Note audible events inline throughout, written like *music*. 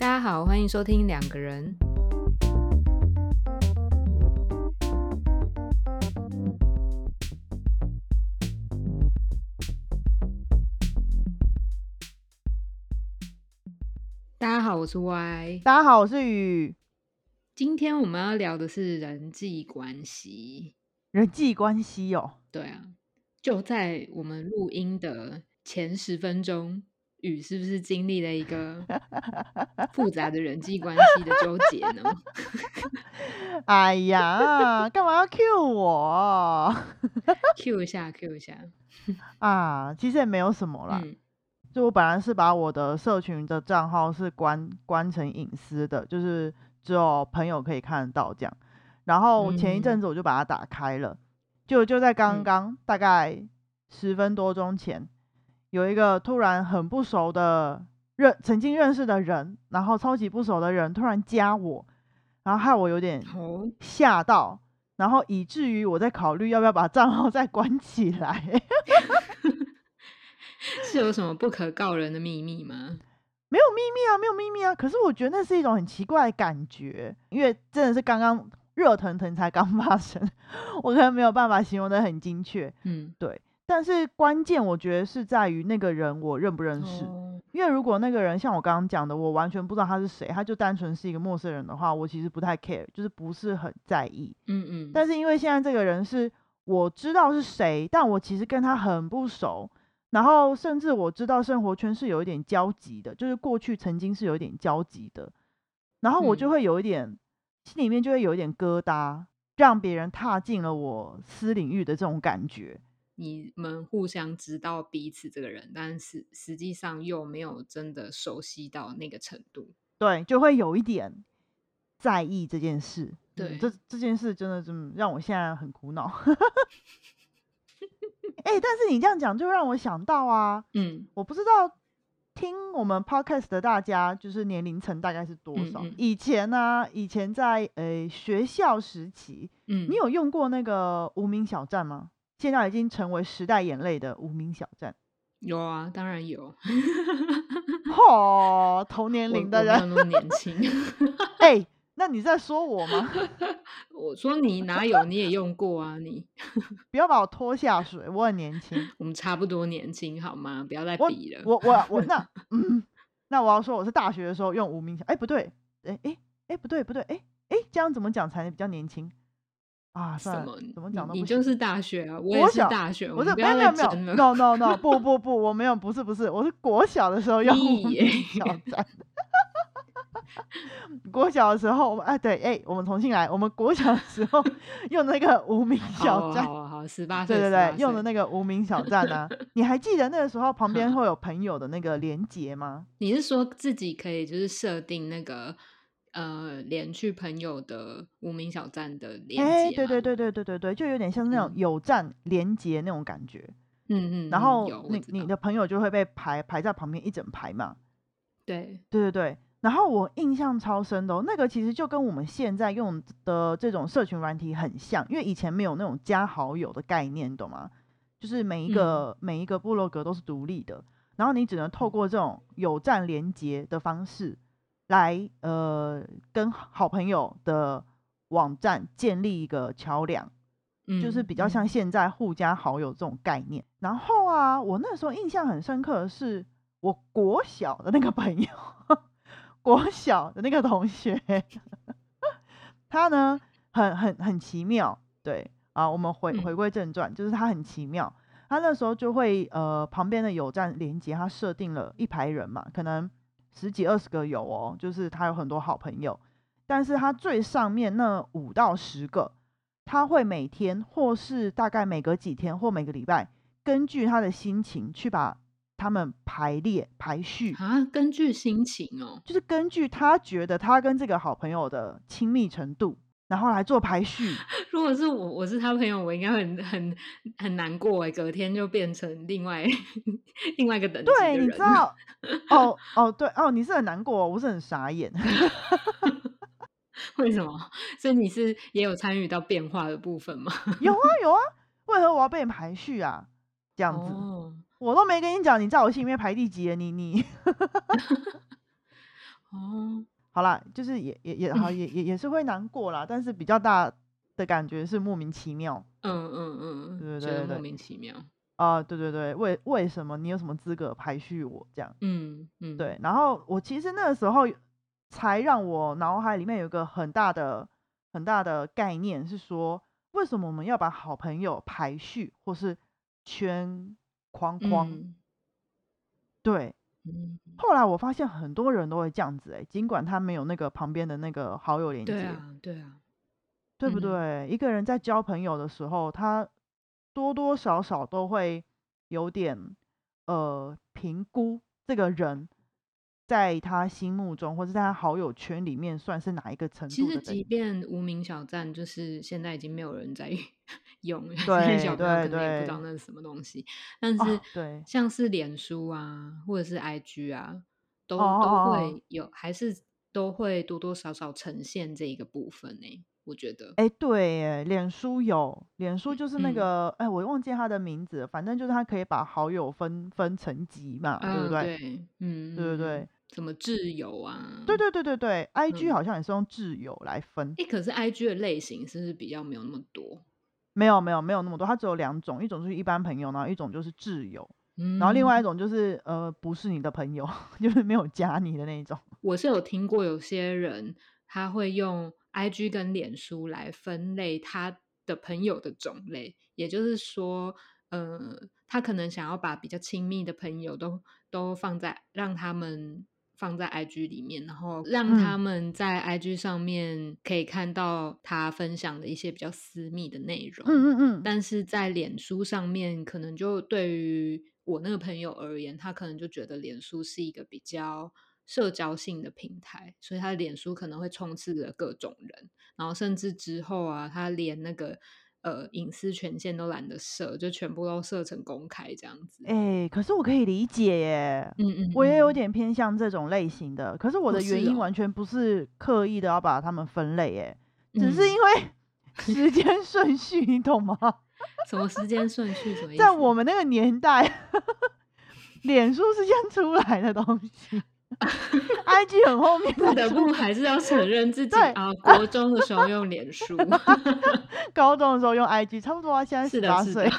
大家好，欢迎收听两个人。大家好，我是 Y。大家好，我是雨。今天我们要聊的是人际关系。人际关系哦，对啊，就在我们录音的前十分钟，雨是不是经历了一个 *laughs* 复杂的人际关系的纠结呢？*laughs* 哎呀，干嘛要 Q 我？*laughs* Q 一下，Q 一下啊！其实也没有什么啦，嗯就我本来是把我的社群的账号是关关成隐私的，就是只有朋友可以看得到这样。然后前一阵子我就把它打开了，就就在刚刚大概十分多钟前，有一个突然很不熟的认曾经认识的人，然后超级不熟的人突然加我，然后害我有点哦，吓到，然后以至于我在考虑要不要把账号 *laughs* 再关起来。*laughs* 是有什么不可告人的秘密吗？没有秘密啊，没有秘密啊。可是我觉得那是一种很奇怪的感觉，因为真的是刚刚热腾腾才刚发生，*laughs* 我可能没有办法形容的很精确。嗯，对，但是关键我觉得是在于那个人我认不认识。哦，因为如果那个人像我刚刚讲的，我完全不知道他是谁，他就单纯是一个陌生人的话，我其实不太 care，就是不是很在意。嗯嗯，但是因为现在这个人是我知道是谁，但我其实跟他很不熟，然后甚至我知道生活圈是有一点交集的，就是过去曾经是有一点交集的，然后我就嗯会有一点、心里面就会有一点疙瘩，让别人踏进了我私领域的这种感觉。你们互相知道彼此这个人，但是实际上又没有真的熟悉到那个程度。对，就会有一点在意这件事。嗯对这这件事真的真让我现在很苦恼。*laughs* 哎、但是你这样讲就让我想到啊，嗯我不知道听我们 podcast 的大家就是年龄层大概是多少？嗯嗯以前呢、以前在呃学校时期，嗯，你有用过那个无名小站吗？现在已经成为时代眼泪的无名小站。有啊？当然有。嚯、*laughs* 同年我龄的人，那么年轻。*laughs* 哎、那你在说我吗？*laughs* 我说你哪有？你也用过啊？你不要把我拖下水，我很年轻。我们差不多年轻好吗？不要再我比了。我我我那嗯，那我要说我是大学的时候用无名小，哎、不对，哎哎哎不对不对，哎哎这样怎么讲才能比较年轻啊？算了什么？，怎么你讲都。你就是大学啊，*laughs* 我也是大学，我是没有没有没有 no no no 不不不，我没有不是不是，我是国小的时候用无屁耶名小站。国小的时候，我们哎对哎，我们重新来，我们国小的时候 *laughs* 用那个无名小站，好好好，十八岁，对对18对，用的那个无名小站啊，*laughs* 你还记得那个时候旁边嗯会有朋友的那个连接吗？你是说自己可以就是设定那个呃连去朋友的无名小站的连哎，接？对对，对对对对对，就有点像那种嗯有站连接那种感觉。嗯嗯，嗯然后你你的朋友就会被排排在旁边一整排嘛。对，对对对。然后我印象超深的、哦，那个其实就跟我们现在用的这种社群软体很像，因为以前没有那种加好友的概念，你懂吗？就是每一个、每一个部落格都是独立的，然后你只能透过这种有站连接的方式来呃跟好朋友的网站建立一个桥梁。就是嗯比较像嗯现在互加好友这种概念。然后啊，我那时候印象很深刻的是，我国小的那个朋友，*laughs* 国小的那个同学，*laughs* 他呢很很很奇妙。对啊，我们回嗯回归正传，就是他很奇妙。他那时候就会呃旁边的有站连接，他设定了一排人嘛，可能十几二十个有哦，就是他有很多好朋友，但是他最上面那五到十个。他会每天或是大概每隔几天或每个礼拜，根据他的心情去把他们排列排序，啊，根据心情哦，就是根据他觉得他跟这个好朋友的亲密程度，然后来做排序。*laughs* 如果是我，我是他朋友，我应该很很很难过哎，隔天就变成另外 *laughs* 另外一个等对，你知道？*laughs* 哦哦，对哦，你是很难过、哦，我是很傻眼。为什么？所以你是也有参与到变化的部分吗？有啊有啊，为何我要被你排序啊？这样子，哦，我都没跟你讲，你在我心里面排第几了？你你哦，好啦，就是也也也好，也 *laughs* 也也是会难过啦，但是比较大的感觉是莫名其妙。嗯嗯嗯，对对对莫对对名其妙。啊、对对对，为为什么你有什么资格排序我这样？嗯嗯，对，然后我其实那个时候才让我脑海里面有一个很大的很大的概念是说，为什么我们要把好朋友排序或是圈框框？嗯对，嗯，后来我发现很多人都会这样子、欸，尽管他没有那个旁边的那个好友连接，对啊对啊，对不嗯。对？一个人在交朋友的时候，他多多少少都会有点呃评估这个人在他心目中或者在他好友圈里面算是哪一个程其实即。便无名小站，就是现在已经没有人在 *laughs* 用小朋可能也不知道那是什么东西。但哦是对像是脸书啊，或者是 IG 啊，都都会有，还是都会多多少少呈现这一个部分呢、我觉得，哎，对耶，脸书有，脸书就是那嗯个，哎、我忘记他的名字了，反正就是他可以把好友分分层级嘛，对不嗯，对？对，嗯，嗯对对对嗯，什么挚友啊，对对对对对，IG 嗯好像也是用挚友来分，诶，可是 IG 的类型是不是比较没有那么多？没有没有没有那么多，它只有两种，一种就是一般朋友，然后一种就是挚友，嗯，然后另外一种就是呃不是你的朋友，*laughs* 就是没有加你的那一种。我是有听过有些人他会用 IG 跟脸书来分类他的朋友的种类，也就是说，呃，他可能想要把比较亲密的朋友都都放在让他们放在 IG 里面，然后让他嗯们在 IG 上面可以看到他分享的一些比较私密的内容。嗯嗯嗯，但是在脸书上面，可能就对于我那个朋友而言，他可能就觉得脸书是一个比较社交性的平台，所以他的脸书可能会充斥着各种人，然后甚至之后啊，他连那个呃隐私权限都懒得设，就全部都设成公开这样子。哎、可是我可以理解耶，嗯嗯，我也有嗯点偏向这种类型的，可是我哦的原因完全不是刻意的要把它们分类，耶，只是嗯因为 *laughs* 时间顺序，你懂吗？*laughs* 什么时间顺序什么意思？在我们那个年代，*laughs* 脸书是先出来的东西 *laughs* IG 很后面不得不还是要承认自己啊，国中的时候用脸书，*laughs* 高中的时候用 IG，差不多啊，现在十八岁。*laughs*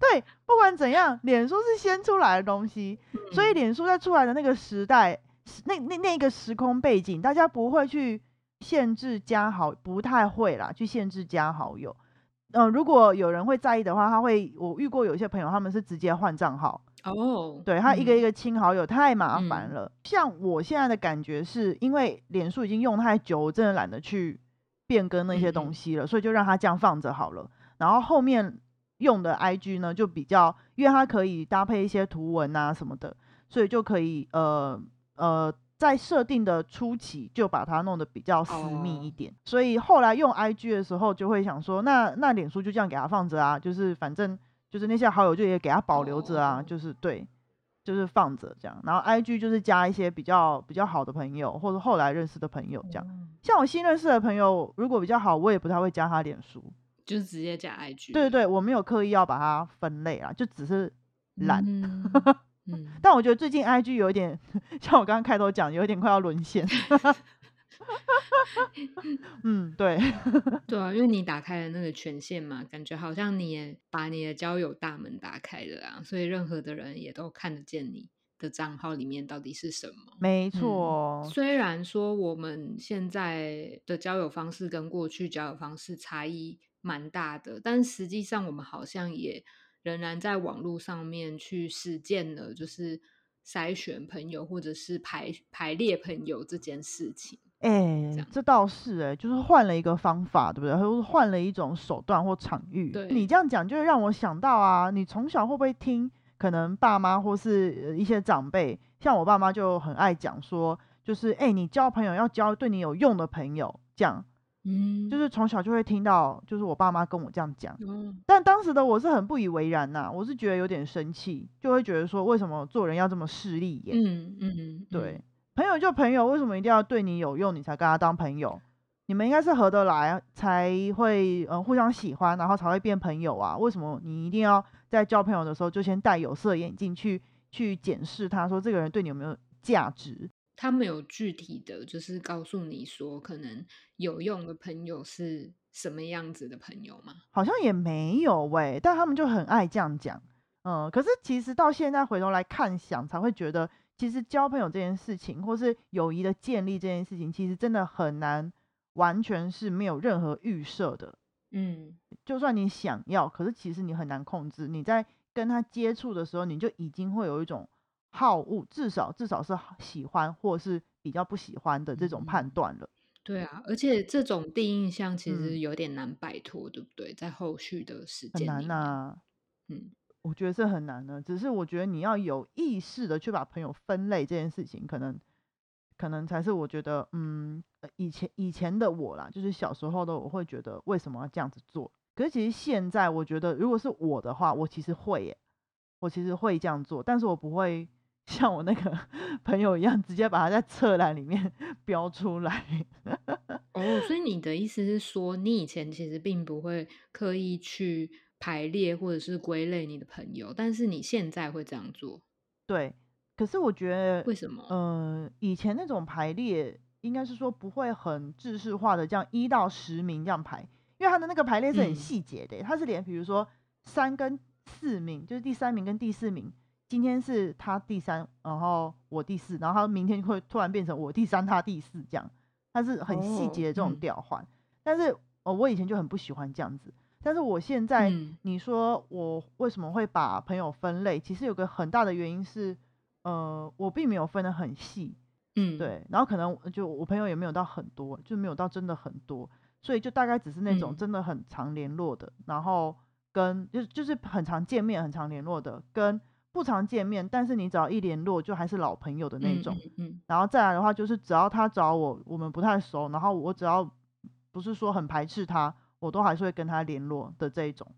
对，不管怎样，脸书是先出来的东西，所以嗯脸书在出来的那个时代，时那那那个时空背景，大家不会去限制加好，不太会啦，去限制加好友。嗯、如果有人会在意的话，他会，我遇过有一些朋友，他们是直接换账号，哦，对他一个嗯一个清好友太麻烦嗯了。像我现在的感觉是，因为脸书已经用太久，我真的懒得去变更那些东西了，所以就让它这样放着好了。然后后面用的 IG 呢，就比较，因为它可以搭配一些图文啊什么的，所以就可以呃呃。在设定的初期就把它弄得比较私密一哦点，所以后来用 IG 的时候就会想说，那那脸书就这样给它放着啊，就是反正就是那些好友就也给他保留着啊，哦就是对，就是放着这样。然后 IG 就是加一些比较比较好的朋友，或者后来认识的朋友这样。哦像我新认识的朋友，如果比较好，我也不太会加他脸书。就是直接加 IG。对对对，我没有刻意要把它分类啊，就只是懒。嗯嗯，*laughs* 但我觉得最近 IG 有一点，*laughs* 像我刚刚开头讲，有一点快要沦陷。*laughs* *laughs* 嗯，对，*laughs* 对啊，因为你打开了那个权限嘛，感觉好像你也把你的交友大门打开了啊，所以任何的人也都看得见你的账号里面到底是什么。没嗯错。虽然说我们现在的交友方式跟过去交友方式差异蛮大的，但实际上我们好像也仍然在网络上面去实践了，就是筛选朋友或者是排排列朋友这件事情。哎、样这倒是哎、就是换了一个方法，对不对？或者换了一种手段或场域。对你这样讲，就会让我想到啊，你从小会不会听，可能爸妈或是呃一些长辈，像我爸妈就很爱讲说，就是哎、你交朋友要交对你有用的朋友，这样，嗯，就是从小就会听到，就是我爸妈跟我这样讲。嗯，但当时的我是很不以为然呐、我是觉得有点生气，就会觉得说，为什么做人要这么势利眼？嗯嗯，对，朋友就朋友，为什么一定要对你有用，你才跟他当朋友？你们应该是合得来，才会呃互相喜欢，然后才会变朋友啊。为什么你一定要在交朋友的时候就先戴有色眼镜去去检视他，说这个人对你有没有价值。他们有具体的就是告诉你说，可能有用的朋友是什么样子的朋友吗？好像也没有喂，但他们就很爱这样讲。嗯，可是其实到现在回头来看想，才会觉得，其实交朋友这件事情，或是友谊的建立这件事情，其实真的很难，完全是没有任何预设的。嗯，就算你想要，可是其实你很难控制。你在跟他接触的时候，你就已经会有一种。好恶，至少至少是喜欢或是比较不喜欢的这种判断了。对啊，而且这种第一印象其实有点难摆脱，对不对？在后续的时间很难呐。嗯，我觉得是很难的。只是我觉得你要有意识的去把朋友分类这件事情，可能可能才是我觉得，嗯，以前以前的我啦，就是小时候的我会觉得为什么要这样子做？可是其实现在我觉得，如果是我的话，我其实会耶，我其实会这样做，但是我不会。*laughs* 像我那个 *laughs* 朋友一样，直接把它在侧栏里面 *laughs* 标出来。哦，所以你的意思是说，你以前其实并不会刻意去排列或者是归类你的朋友，但是你现在会这样做。对，可是我觉得为什么？嗯，以前那种排列应该是说不会很制式化的，这样一到十名这样排，因为他的那个排列是很细节的，他是连比如说三跟四名，就是第三名跟第四名。今天是他第三，然后我第四，然后他明天会突然变成我第三，他第四这样，他是很细节的这种调换。但是，哦，我以前就很不喜欢这样子。但是我现在，你说我为什么会把朋友分类？其实有个很大的原因是，呃，我并没有分得很细，嗯，对。然后可能就我朋友也没有到很多，就没有到真的很多，所以就大概只是那种真的很常联络的，然后跟就就是很常见面、很常联络的跟。不常见面，但是你只要一联络，就还是老朋友的那种。嗯，然后再来的话，就是只要他找我，我们不太熟，然后我只要不是说很排斥他，我都还是会跟他联络的这一种。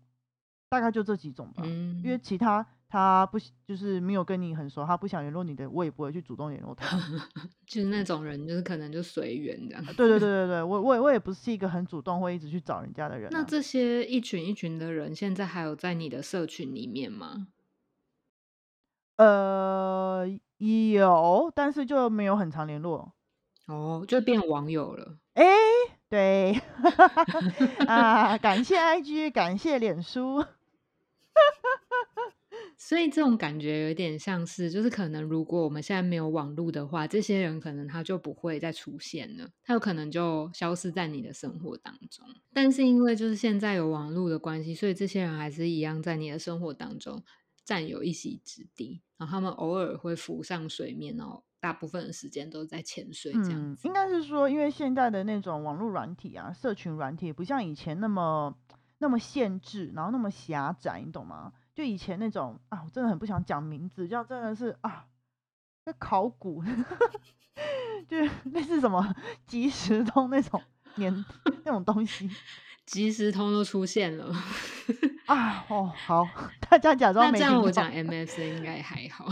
大概就这几种吧。嗯，因为其他他不就是没有跟你很熟，他不想联络你的，我也不会去主动联络他。*laughs* 就是那种人，就是可能就随缘这样。对对对对对，我我我也不是一个很主动会一直去找人家的人。那这些一群一群的人，现在还有在你的社群里面吗？呃，有，但是就没有很常联络。哦，就变网友了。哎，对，*laughs* 啊，感谢 IG，感谢脸书。*laughs* 所以这种感觉有点像是，就是可能如果我们现在没有网络的话，这些人可能他就不会再出现了，他有可能就消失在你的生活当中。但是因为就是现在有网络的关系，所以这些人还是一样在你的生活当中。占有一席之地，然后他们偶尔会浮上水面，哦大部分的时间都在潜水这样子。应该是说，因为现在的那种网络软体啊，社群软体不像以前那么那么限制，然后那么狭窄，你懂吗？就以前那种啊，我真的很不想讲名字，叫真的是啊，那考古，*laughs* 就是类似什么即时通那种年那种东西。*laughs* 即时通都出现了啊！哦，好，*laughs* 大家假装没听那这样我讲 MSN 应该还好。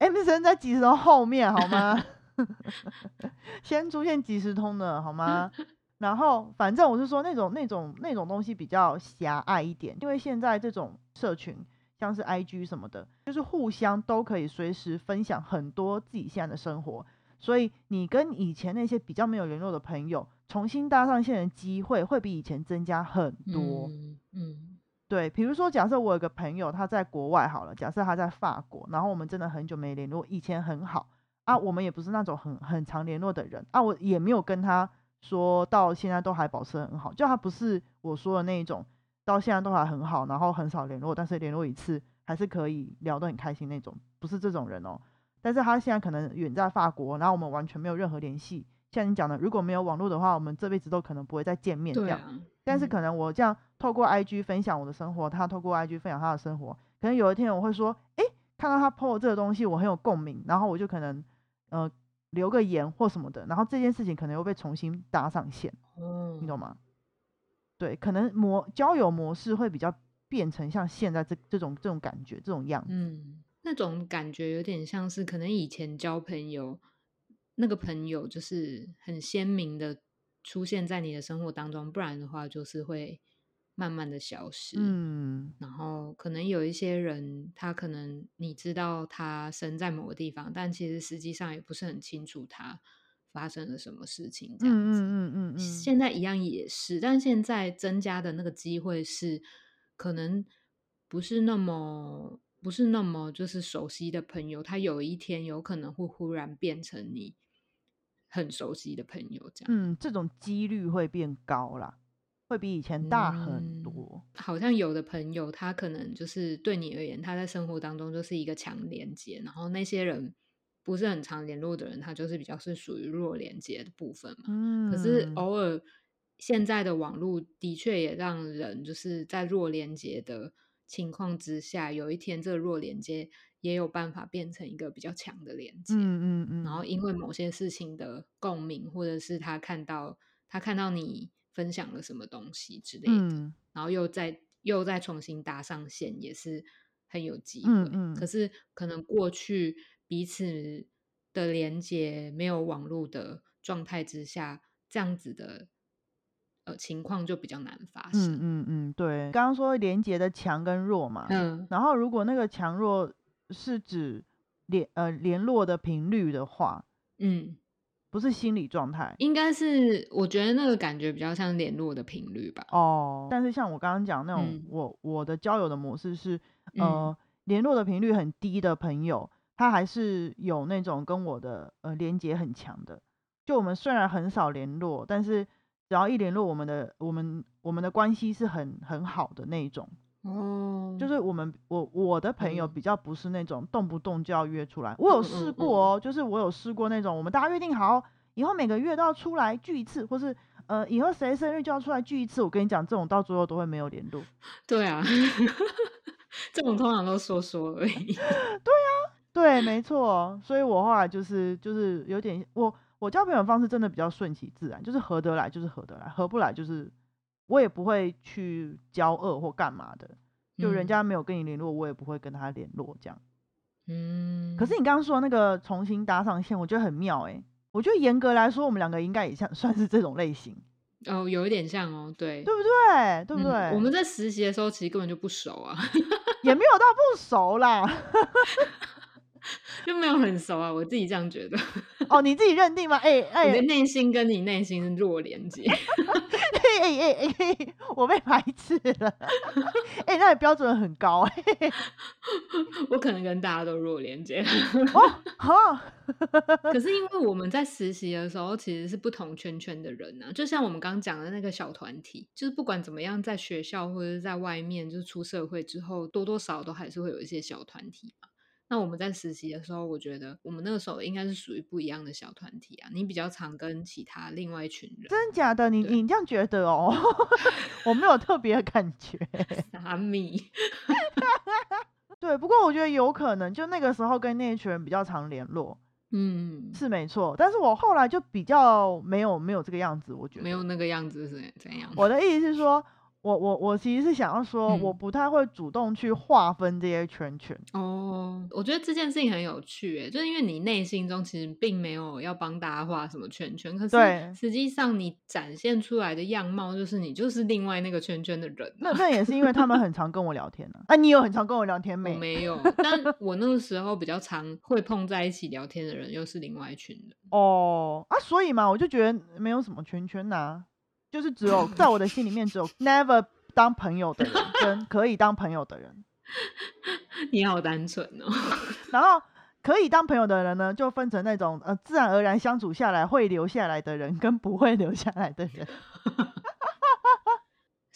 MSN 在即时通后面好吗？*laughs* 先出现即时通的好吗？然后反正我是说那种那种那种东西比较狭隘一点，因为现在这种社群像是 IG 什么的，就是互相都可以随时分享很多自己现在的生活，所以你跟以前那些比较没有联络的朋友。重新搭上线的机会会比以前增加很多。嗯，对，比如说，假设我有个朋友他在国外好了，假设他在法国，然后我们真的很久没联络，以前很好啊，我们也不是那种很很常联络的人啊，我也没有跟他说到现在都还保持很好，就他不是我说的那一种，到现在都还很好，然后很少联络，但是联络一次还是可以聊得很开心那种，不是这种人哦。但是他现在可能远在法国，然后我们完全没有任何联系。像你讲的，如果没有网络的话，我们这辈子都可能不会再见面。这样，但是可能我这样透过 IG 分享我的生活，他透过 IG 分享他的生活，可能有一天我会说，哎，看到他 po 这个东西，我很有共鸣，然后我就可能呃留个言或什么的，然后这件事情可能又被重新搭上线。哦，你懂吗？对，可能模交友模式会比较变成像现在这这种这种感觉这种样子。嗯，那种感觉有点像是可能以前交朋友。那个朋友就是很鲜明的出现在你的生活当中，不然的话就是会慢慢的消失。嗯然后可能有一些人，他可能你知道他生在某个地方，但其实实际上也不是很清楚他发生了什么事情，这样子。嗯嗯嗯嗯嗯，现在一样也是，但现在增加的那个机会是，可能不是那么不是那么就是熟悉的朋友，他有一天有可能会忽然变成你很熟悉的朋友，这样。嗯，这种几率会变高啦，会比以前大很嗯多。好像有的朋友，他可能就是对你而言，他在生活当中就是一个强连接，然后那些人不是很常联络的人，他就是比较是属于弱连接的部分嘛。嗯，可是偶尔，现在的网络的确也让人就是在弱连接的情况之下，有一天这个弱连接也有办法变成一个比较强的连接。嗯嗯嗯，然后因为某些事情的共鸣，或者是他看到他看到你分享了什么东西之类的，嗯然后又再又再重新搭上线，也是很有机会。嗯嗯可是可能过去彼此的连接没有网络的状态之下，这样子的呃情况就比较难发嗯生。嗯嗯，对，刚刚说连接的强跟弱嘛，嗯然后如果那个强弱是指联呃联络的频率的话，嗯，不是心理状态应该是我觉得那个感觉比较像联络的频率吧。哦。但是像我刚刚讲那种，嗯我我的交友的模式是嗯呃联络的频率很低的朋友，他还是有那种跟我的呃连接很强的。就我们虽然很少联络，但是只要一联络，我们的我们我们的关系是很很好的那一种。哦，就是我们我我的朋友嗯比较不是那种动不动就要约出来，我有嗯试嗯过哦，就是我有试过那种我们大家约定好以后每个月都要出来聚一次，或是呃以后谁生日就要出来聚一次。我跟你讲，这种到最后都会没有联络。*laughs* 对啊，*laughs* 这种通常都说说而已。*laughs* 对啊，对，没错。所以我后来就是就是有点我我交朋友的方式真的比较顺其自然，就是合得来就是合得来，合不来就是我也不会去交恶或干嘛的。就人嗯家没有跟你联络，我也不会跟他联络这样。嗯，可是你刚刚说那个重新搭上线，我觉得很妙诶、我觉得严格来说，我们两个应该也像 *laughs* 算是这种类型，哦，有一点像哦，对，对不对？对不嗯对？我们在实习的时候其实根本就不熟啊，*laughs* 也没有到不熟啦。*laughs* 就没有很熟啊，我自己这样觉得。哦，你自己认定吗？哎哎我的哎内心跟你内心是弱连接，哎哎哎，我被排斥了。哎、那你标准很高哎、*laughs* 我可能跟大家都弱连接。*laughs* 哦，好，可是因为我们在实习的时候其实是不同圈圈的人啊，就像我们刚刚讲的那个小团体，就是不管怎么样，在学校或者是在外面，就是出社会之后，多多少少都还是会有一些小团体嘛。那我们在实习的时候，我觉得我们那个时候应该是属于不一样的小团体啊。你比较常跟其他另外一群人，真的假的？你你这样觉得哦？*laughs* 我没有特别的感觉。*laughs* 傻米，*laughs* 对，不过我觉得有可能，就那个时候跟那一群人比较常联络，嗯，是没错。但是我后来就比较没有没有这个样子，我觉得没有那个样子是怎样？我的意思是说，我我我其实是想要说，我嗯不太会主动去划分这些圈圈。哦，我觉得这件事情很有趣，诶，就是因为你内心中其实并没有要帮大家画什么圈圈，可是实际上你展现出来的样貌就是你就是另外那个圈圈的人、啊。那那也是因为他们很常跟我聊天呢、啊。啊，你有很常跟我聊天我没？没有，但我那个时候比较常会碰在一起聊天的人，又是另外一群人。哦啊，所以嘛，我就觉得没有什么圈圈呐、就是只有在我的心里面只有 *laughs* never 当朋友的人跟 *laughs* 可以当朋友的人，你好单纯哦。然后。可以当朋友的人呢，就分成那种呃自然而然相处下来会留下来的人，跟不会留下来的人。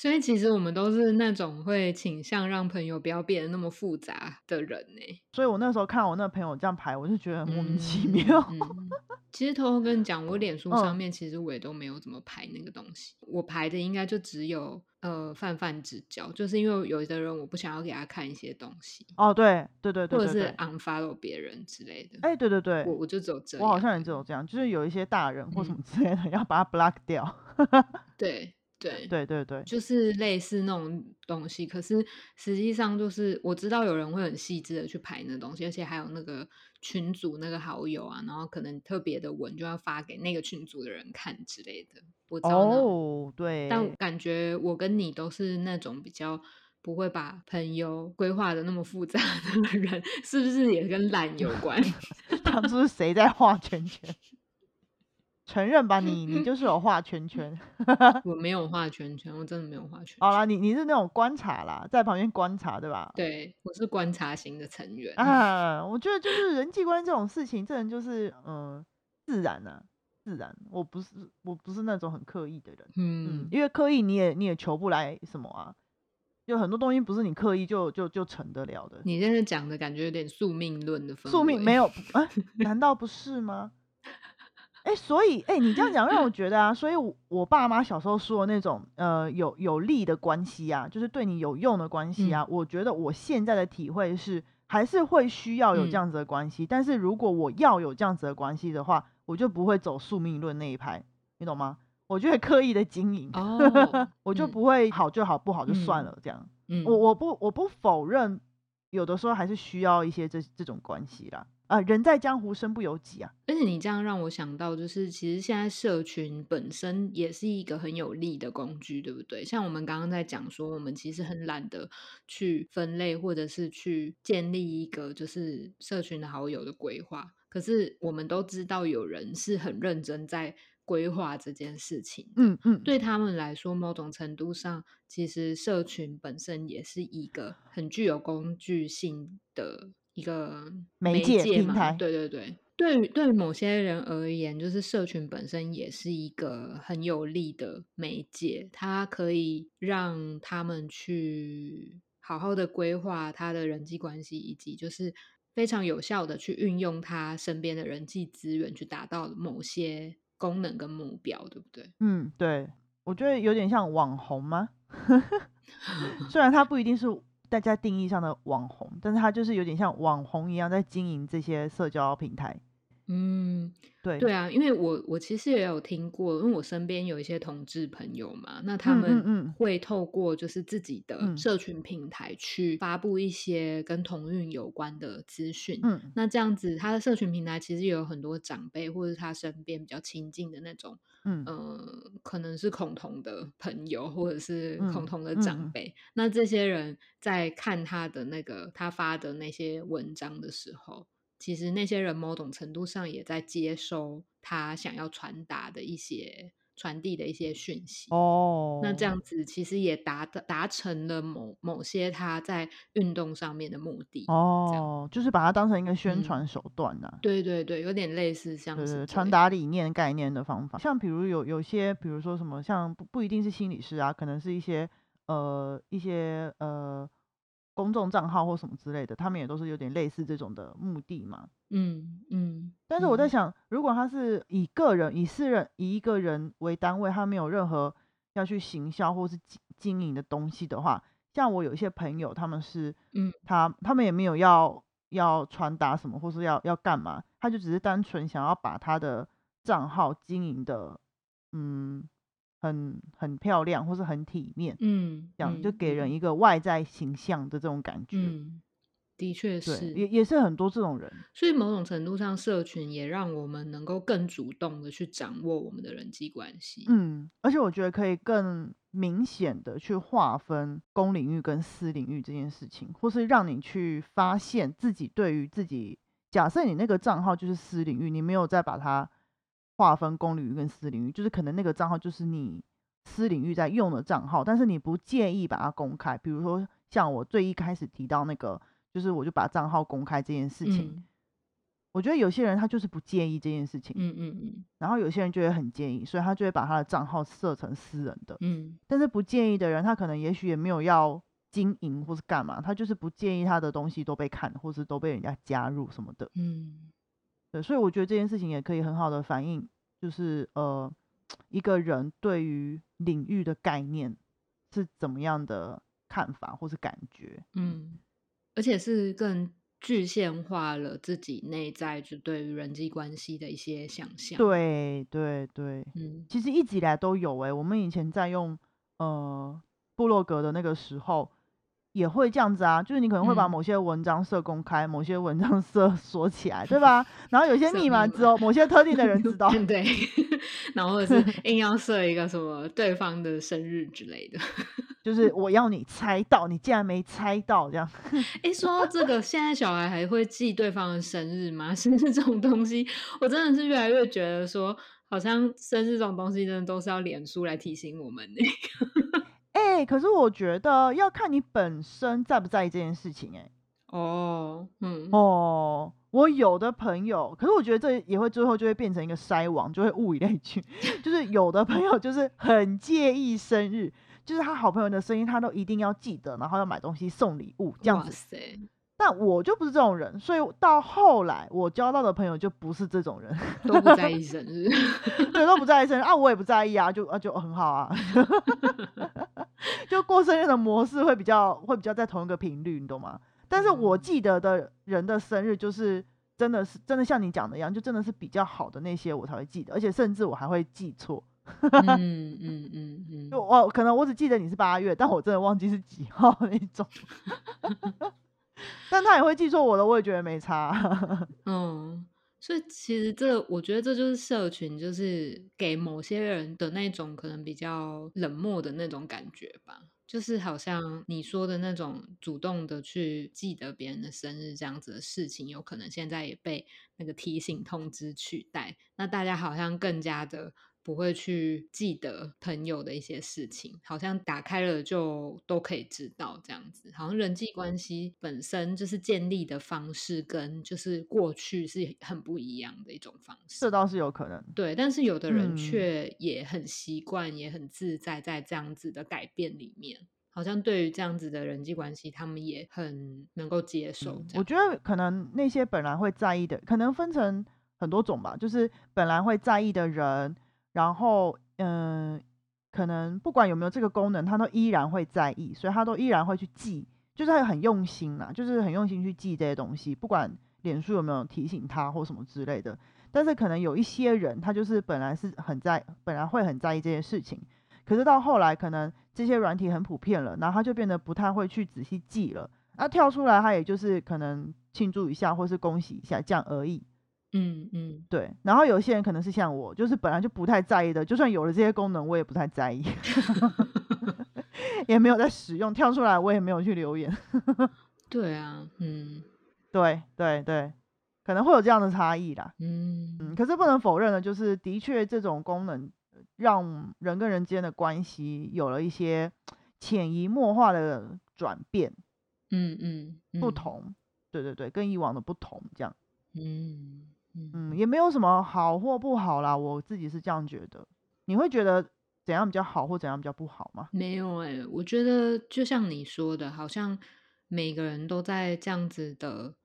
所以其实我们都是那种会倾向让朋友不要变得那么复杂的人呢。所以我那时候看我那朋友这样排，我就觉得很莫名其妙。嗯嗯其实偷偷跟你讲，我脸书上嗯面其实我也都没有怎么排那个东西，我排的应该就只有呃泛泛之交，就是因为有的人我不想要给他看一些东西，哦，对对对对或者是，unfollow 别人之类的。哎、对对对，我我就只有这样。我好像也只有这样，就是有一些大人或什嗯么之类的，*laughs* 要把它 block 掉。*laughs* 对对对对对，就是类似那种东西，可是实际上就是我知道有人会很细致的去排那东西，而且还有那个群组那个好友啊，然后可能特别的文就要发给那个群组的人看之类的。我知道哦，对，但感觉我跟你都是那种比较不会把朋友规划的那么复杂的人，是不是也跟懒有关？*laughs* 当初是谁在画圈圈？承认吧，你你就是有画圈圈。*laughs* 我没有画圈圈，我真的没有画圈圈。好啦，你你是那种观察啦，在旁边观察，对吧？对，我是观察型的成员。啊，我觉得就是人际关系这种事情，这人就是嗯自然啊，自然。我不是我不是那种很刻意的人，嗯，因为刻意你也你也求不来什么啊，有很多东西不是你刻意就就就成得了的。你现在讲的感觉有点宿命论的，宿命没有啊？难道不是吗？哎，所以哎，你这样讲让我觉得啊，所以我爸妈小时候说的那种呃有有利的关系啊，就是对你有用的关系啊，我觉得我现在的体会是还是会需要有这样子的关系，但是如果我要有这样子的关系的话，我就不会走宿命论那一派，你懂吗？我就会刻意的经营，*laughs* 我就不会好就好，不好就算了这样。我我不我不否认，有的时候还是需要一些这这种关系啦。啊，人在江湖身不由己啊！而且你这样让我想到，就是其实现在社群本身也是一个很有利的工具，对不对？像我们刚刚在讲说，我们其实很懒得去分类，或者是去建立一个就是社群的好友的规划。可是我们都知道，有人是很认真在规划这件事情。嗯嗯，对他们来说，某种程度上，其实社群本身也是一个很具有工具性的。一个媒介平台，对对对，对于对于某些人而言，就是社群本身也是一个很有利的媒介，它可以让他们去好好的规划他的人际关系，以及就是非常有效的去运用他身边的人际资源，去达到某些功能跟目标，对不对？嗯，对，我觉得有点像网红吗？*laughs* 虽然他不一定是。大家定义上的网红，但是他就是有点像网红一样在经营这些社交平台。嗯，对对啊，因为我我其实也有听过，因为我身边有一些同志朋友嘛，那他们会透过就是自己的社群平台去发布一些跟同运有关的资讯。嗯，那这样子，他的社群平台其实也有很多长辈或者他身边比较亲近的那种，嗯呃，可能是恐同的朋友或者是恐同的长辈。那这些人在看他的那个他发的那些文章的时候。其实那些人某种程度上也在接收他想要传达的一些传递的一些讯息哦。那这样子其实也达达成了某某些他在运动上面的目的哦，就是把它当成一个宣传手段呢。对对对，有点类似像是传达理念概念的方法。像比如有有些，比如说什么，像不不一定是心理师啊，可能是一些呃一些呃。公众账号或什么之类的，他们也都是有点类似这种的目的嘛。嗯嗯。但是我在想，如果他是以个人、以私人、以一个人为单位，他没有任何要去行销或是经经营的东西的话，像我有一些朋友，他们是，嗯，他他们也没有要要传达什么，或是要要干嘛，他就只是单纯想要把他的账号经营的，嗯。很很漂亮，或是很体面，嗯，这样就给人一个外在形象的这种感觉。嗯，的确是，也也是很多这种人。所以某种程度上，社群也让我们能够更主动的去掌握我们的人际关系。嗯，而且我觉得可以更明显的去划分公领域跟私领域这件事情，或是让你去发现自己对于自己，假设你那个账号就是私领域，你没有再把它。划分公领域跟私领域，就是可能那个账号就是你私领域在用的账号，但是你不介意把它公开。比如说像我最一开始提到那个，就是我就把账号公开这件事情，我觉得有些人他就是不介意这件事情，嗯嗯嗯，然后有些人就会很介意，所以他就会把他的账号设成私人的，嗯，但是不介意的人，他可能也许也没有要经营或是干嘛，他就是不介意他的东西都被看，或是都被人家加入什么的，嗯。对，所以我觉得这件事情也可以很好的反映，就是呃，一个人对于领域的概念是怎么样的看法或是感觉，嗯，而且是更具现化了自己内在就对于人际关系的一些想象。对对对，嗯，其实一直以来都有哎，我们以前在用呃部落格的那个时候，也会这样子啊，就是你可能会把嗯某些文章设公开，某些文章 *laughs* 设锁起来，对 *laughs* 吧？然后有些密码密只有某些特定的人知道。*laughs* 对，然后或者是硬要设一个什么对方的生日之类的。就是我要你猜到，你竟然没猜到，这样。哎，说到这个，现在小孩还会记对方的生日吗？生日这种东西，我真的是越来越觉得说，好像生日这种东西，真的都是要脸书来提醒我们的。哎、可是我觉得要看你本身在不在意这件事情、哎。哦，嗯，哦，我有的朋友，可是我觉得这也会最后就会变成一个筛网，就会物以类聚。*laughs* 就是有的朋友就是很介意生日，就是他好朋友的生日他都一定要记得，然后要买东西送礼物这样子。哇塞，但我就不是这种人，所以到后来我交到的朋友就不是这种人，*laughs* 都不在意生日。*laughs* 对，都不在意生日啊，我也不在意啊，就啊就很好啊，*laughs* 就过生日的模式会比较会比较在同一个频率，你懂吗？但是我嗯记得的人的生日就是真的是真的像你讲的一样，就真的是比较好的那些我才会记得，而且甚至我还会记错。嗯嗯嗯嗯，就我可能我只记得你是八月，但我真的忘记是几号那种。但他也会记错我的，我也觉得没差。*laughs* 嗯，所以其实这我觉得这就是社群，就是给某些人的那种可能比较冷漠的那种感觉吧。就是好像你说的那种主动的去记得别人的生日这样子的事情，有可能现在也被那个提醒通知取代。那大家好像更加的不会去记得朋友的一些事情，好像打开了就都可以知道这样子。好像人际关系本身就是建立的方式，跟就是过去是很不一样的一种方式这。倒是有可能。对，但是有的人嗯却也很习惯，也很自在在这样子的改变里面。好像对于这样子的人际关系，他们也很能够接受嗯。我觉得可能那些本来会在意的，可能分成很多种吧，就是本来会在意的人，然后嗯、可能不管有没有这个功能，他都依然会在意，所以他都依然会去记，就是他很用心啦，就是很用心去记这些东西，不管脸书有没有提醒他或什么之类的。但是可能有一些人，他就是本来是很在，本来会很在意这些事情，可是到后来可能这些软体很普遍了，然后他就变得不太会去仔细记了。那跳出来，他也就是可能庆祝一下，或是恭喜一下这样而已。嗯嗯，对，然后有些人可能是像我，就是本来就不太在意的，就算有了这些功能，我也不太在意，*laughs* 也没有在使用。跳出来，我也没有去留言。*laughs* 对啊，嗯对对对，可能会有这样的差异啦。嗯嗯，可是不能否认的，就是的确这种功能呃让人跟人之间的关系有了一些潜移默化的转变，嗯嗯，嗯，不同。对对对，跟以往的不同，这样。嗯嗯嗯，也没有什么好或不好啦，我自己是这样觉得。你会觉得怎样比较好，或怎样比较不好吗？没有哎、我觉得就像你说的，好像每个人都在这样子的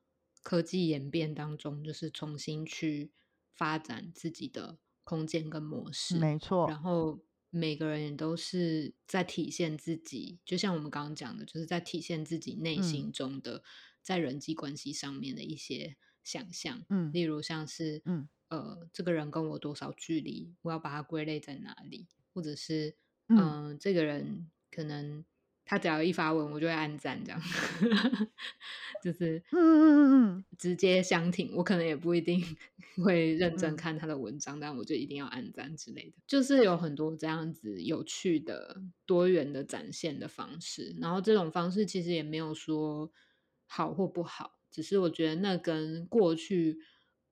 科技演变当中，就是重新去发展自己的空间跟模式。没错，然后每个人也都是在体现自己，就像我们刚刚讲的，就是在体现自己内嗯心中的在人际关系上面的一些想象。嗯。例如像是，嗯。呃，这个人跟我多少距离，我要把它归类在哪里，或者是，嗯。嗯、这个人可能他只要一发文，我就会按赞，这样，*laughs* 就是，嗯嗯嗯嗯。直接相挺，我可能也不一定 *laughs* 会认真嗯。看他的文章，但我就一定要按赞之类的。就是有很多这样子有趣的、多元的展现的方式，然后这种方式其实也没有说好或不好，只是我觉得那跟过去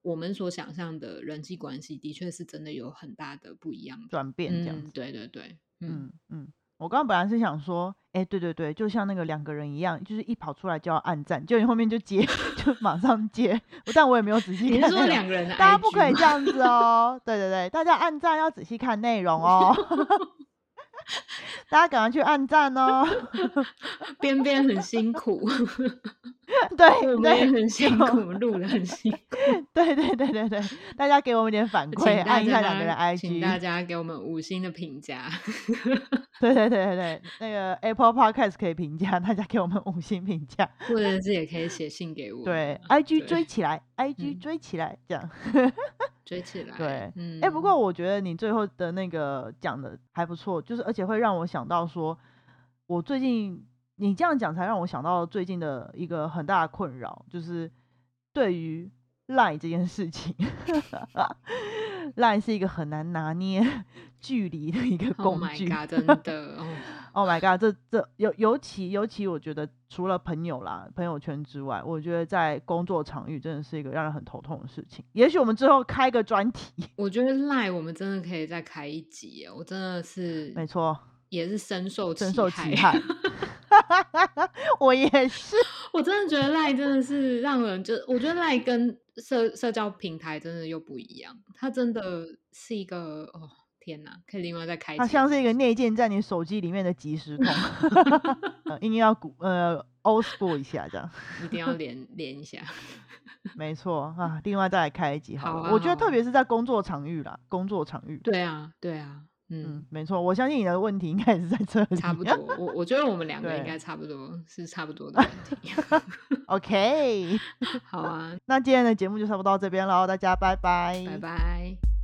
我们所想象的人际关系的确是真的有很大的不一样的。转变这样。对对对，嗯嗯嗯，我刚刚本来是想说，哎、对对对，就像那个两个人一样，就是一跑出来就要按赞，就你后面就接，*laughs* 就马上接，但我也没有仔细你是说看内容。两个人的大家不可以吗这样子哦，对对对，大家按赞要仔细看内容哦，*laughs* 大家赶快去按赞哦，*laughs* 边边很辛苦，对我们也对很辛苦，录的很辛苦。对对对对对，大家给我们点反请馈，按一下两个人家请大家给我们五星的评价。*laughs* 对对对对对，那个 Apple Podcast 可以评价，大家给我们五星评价，或者是也可以写信给我们对啊。，IG 追起来，IG 嗯追起来，这样。*laughs* 追起来。对嗯，哎、不过我觉得你最后的那个讲的还不错，就是而且会让我想到说，我最近你这样讲才让我想到最近的一个很大的困扰，就是对于赖这件事情，*laughs* 赖是一个很难拿捏距离的一个工具。Oh my god！真的，*laughs* Oh my god！这这尤尤其尤其，我觉得除了朋友啦、朋友圈之外，我觉得在工作场域真的是一个让人很头痛的事情。也许我们之后开个专题，我觉得赖我们真的可以再开一集。我真的是没错，也是深受深受其害。*laughs* *laughs* 我也是，*laughs* 我真的觉得赖真的是让人就，我觉得赖跟社社交平台真的又不一样，它真的是一个哦天哪，可以另外再开。它像是一个内建在你手机里面的即时通，*laughs* 一定要古呃 old school 一下这样，一定要连连一下。没错啊，另外再来开一集好。我觉得特别是在工作场域啦，工作场域。对啊，对啊。嗯，没错，我相信你的问题应该也是在这里。差不多，我我觉得我们两个应该差不多是差不多的问题。*laughs* OK，*laughs* 好啊，那今天的节目就差不多到这边了，大家拜拜，拜拜。